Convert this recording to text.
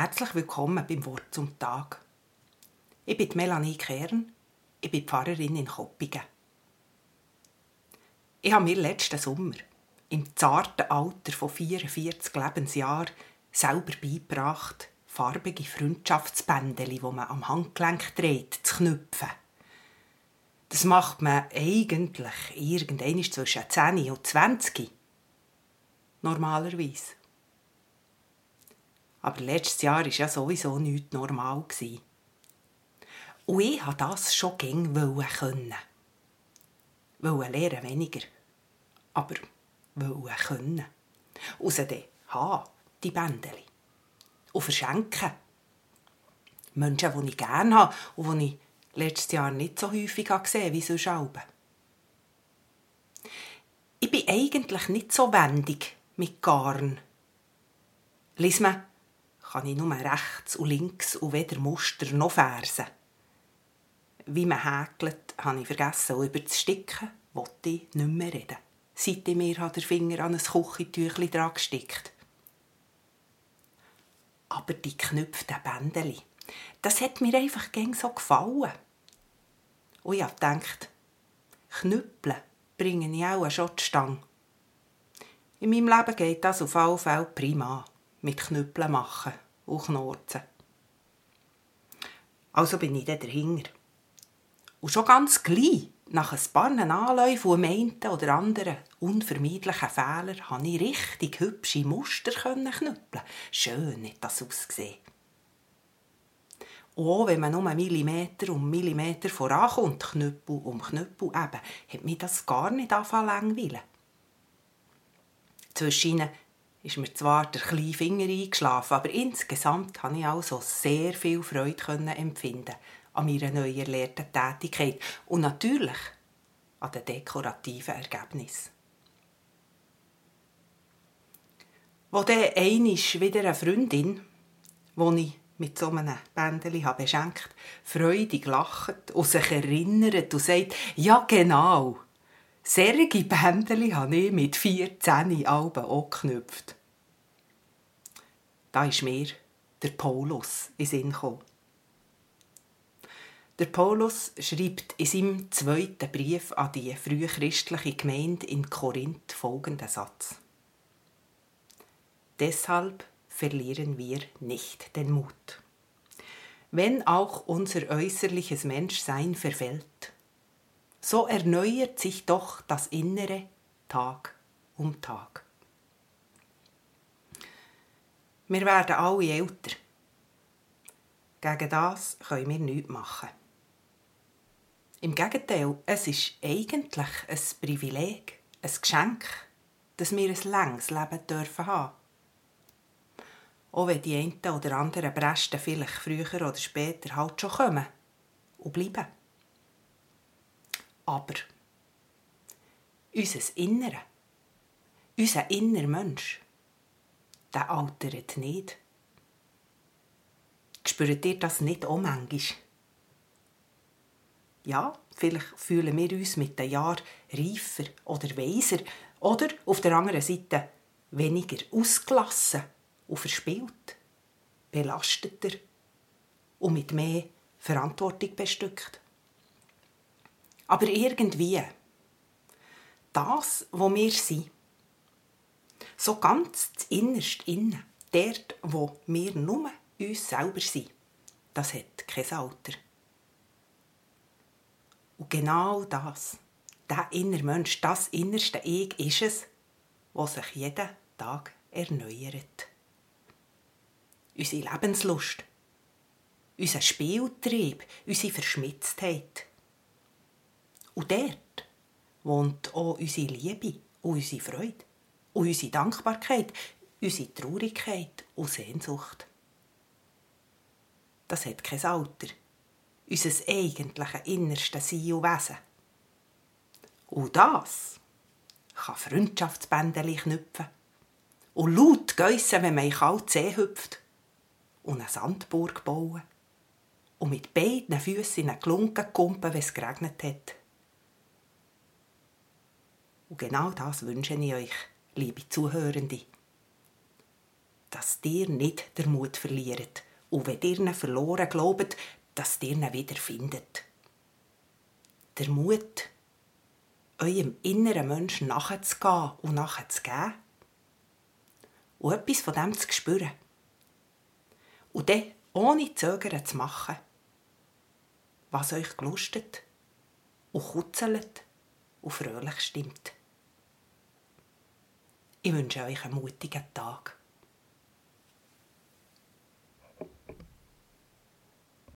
Herzlich willkommen beim Wort zum Tag. Ich bin Melanie Kern, ich bin Pfarrerin in Koppingen. Ich habe mir letzten Sommer, im zarten Alter von 44 Lebensjahren, selber beigebracht, farbige Freundschaftsbändeli, die man am Handgelenk dreht, zu knüpfen. Das macht man eigentlich irgendwann zwischen 10 und 20. Normalerweise. Aber letztes Jahr war ja sowieso nichts normal. Und ich wollte das schon gäng können. Wollen lernen weniger. Aber wollen können. Außerdem haben die Bändeli. Und verschenken. Menschen, die ich gerne habe und die ich letztes Jahr nicht so häufig gesehen wie sonst Alben. Ich bin eigentlich nicht so wendig mit Garn. Lies man, kann ich nur rechts und links und weder Muster noch Fersen. Wie man häkelt, habe ich vergessen, und über das Sticken wollte ich nicht mehr reden. Seit ich mir den Finger an ein Küchentüchli dran gesteckt. Aber die geknüpften Bändeli, das hat mir einfach gäng so gefallen. Und ich habe gedacht, Knüppeln bringen ich auch schon die Stange. In meinem Leben geht das auf alle Fälle prima. Mit Knüppeln machen und Knorzen. Also bin ich dann dahinter. Und schon ganz gleich, nach ein paar Anläufen und einen oder anderen unvermeidlichen Fehler, konnte ich richtig hübsche Muster knüppeln. Schön hat das ausgesehen. Auch wenn man nur Millimeter um Millimeter vorankommt, Knüppel um Knüppel eben, hat mich das gar nicht anfangen langweilen. Zwischen ist mir zwar der kleine Finger eingeschlafen, aber insgesamt konnte ich also sehr viel Freude empfinden an meiner neu erlernten Tätigkeit und natürlich an den dekorativen Ergebnissen. Wo dann einmal wieder eine Freundin, die ich mit so einem Bändeli habe beschenkt, freudig lacht und sich erinnert und sagt, ja genau, Serge Bändeli habe ich mit 14 Alben auch geknüpft. Da ist mir der Paulus in Sinn gekommen. Der Paulus schreibt in seinem zweiten Brief an die frühchristliche Gemeinde in Korinth folgenden Satz. Deshalb verlieren wir nicht den Mut. Wenn auch unser äußerliches Menschsein verfällt, so erneuert sich doch das Innere Tag um Tag. Wir werden alle älter. Gegen das können wir nichts machen. Im Gegenteil, es ist eigentlich ein Privileg, ein Geschenk, dass wir ein langes Leben dürfen haben. Auch wenn die einen oder anderen Bresten vielleicht früher oder später halt schon kommen und bleiben. Aber unser Innere, unser innerer Mensch, der altert nicht. Spürt ihr das nicht auch manchmal? Ja, vielleicht fühlen wir uns mit den Jahren reifer oder weiser oder auf der anderen Seite weniger ausgelassen und verspielt, belasteter und mit mehr Verantwortung bestückt. Aber irgendwie, das, wo wir sind, so ganz innerst innen, dort, wo wir nur uns selber sind, das hat kein Alter. Und genau das, der innere Mensch, das innerste Ich ist es, was sich jeden Tag erneuert. Unsere Lebenslust, unser Spieltrieb, unsere Verschmitztheit, und dort wohnt auch unsere Liebe und unsere Freude und unsere Dankbarkeit, unsere Traurigkeit und Sehnsucht. Das hat kein Alter. Unser eigentliches innerste Sein und Wesen. Und das kann Freundschaftsbändeli knüpfen und laut geissen, wenn man in kalt See hüpft und eine Sandburg bauen und mit beiden Füßen in eine Glunke kumpen, wenn es geregnet hat. Und genau das wünsche ich euch, liebe Zuhörende. dass ihr nicht den Mut verliert und wenn ihr ihn verloren glaubt, dass ihr ihn wiederfindet. Der Mut, eurem inneren Menschen nachzugehen und nachzugeben und etwas von dem zu spüren. Und dann ohne Zögern zu machen, was euch gelustet und kutzelt und fröhlich stimmt. Ich wünsche euch einen mutigen Tag.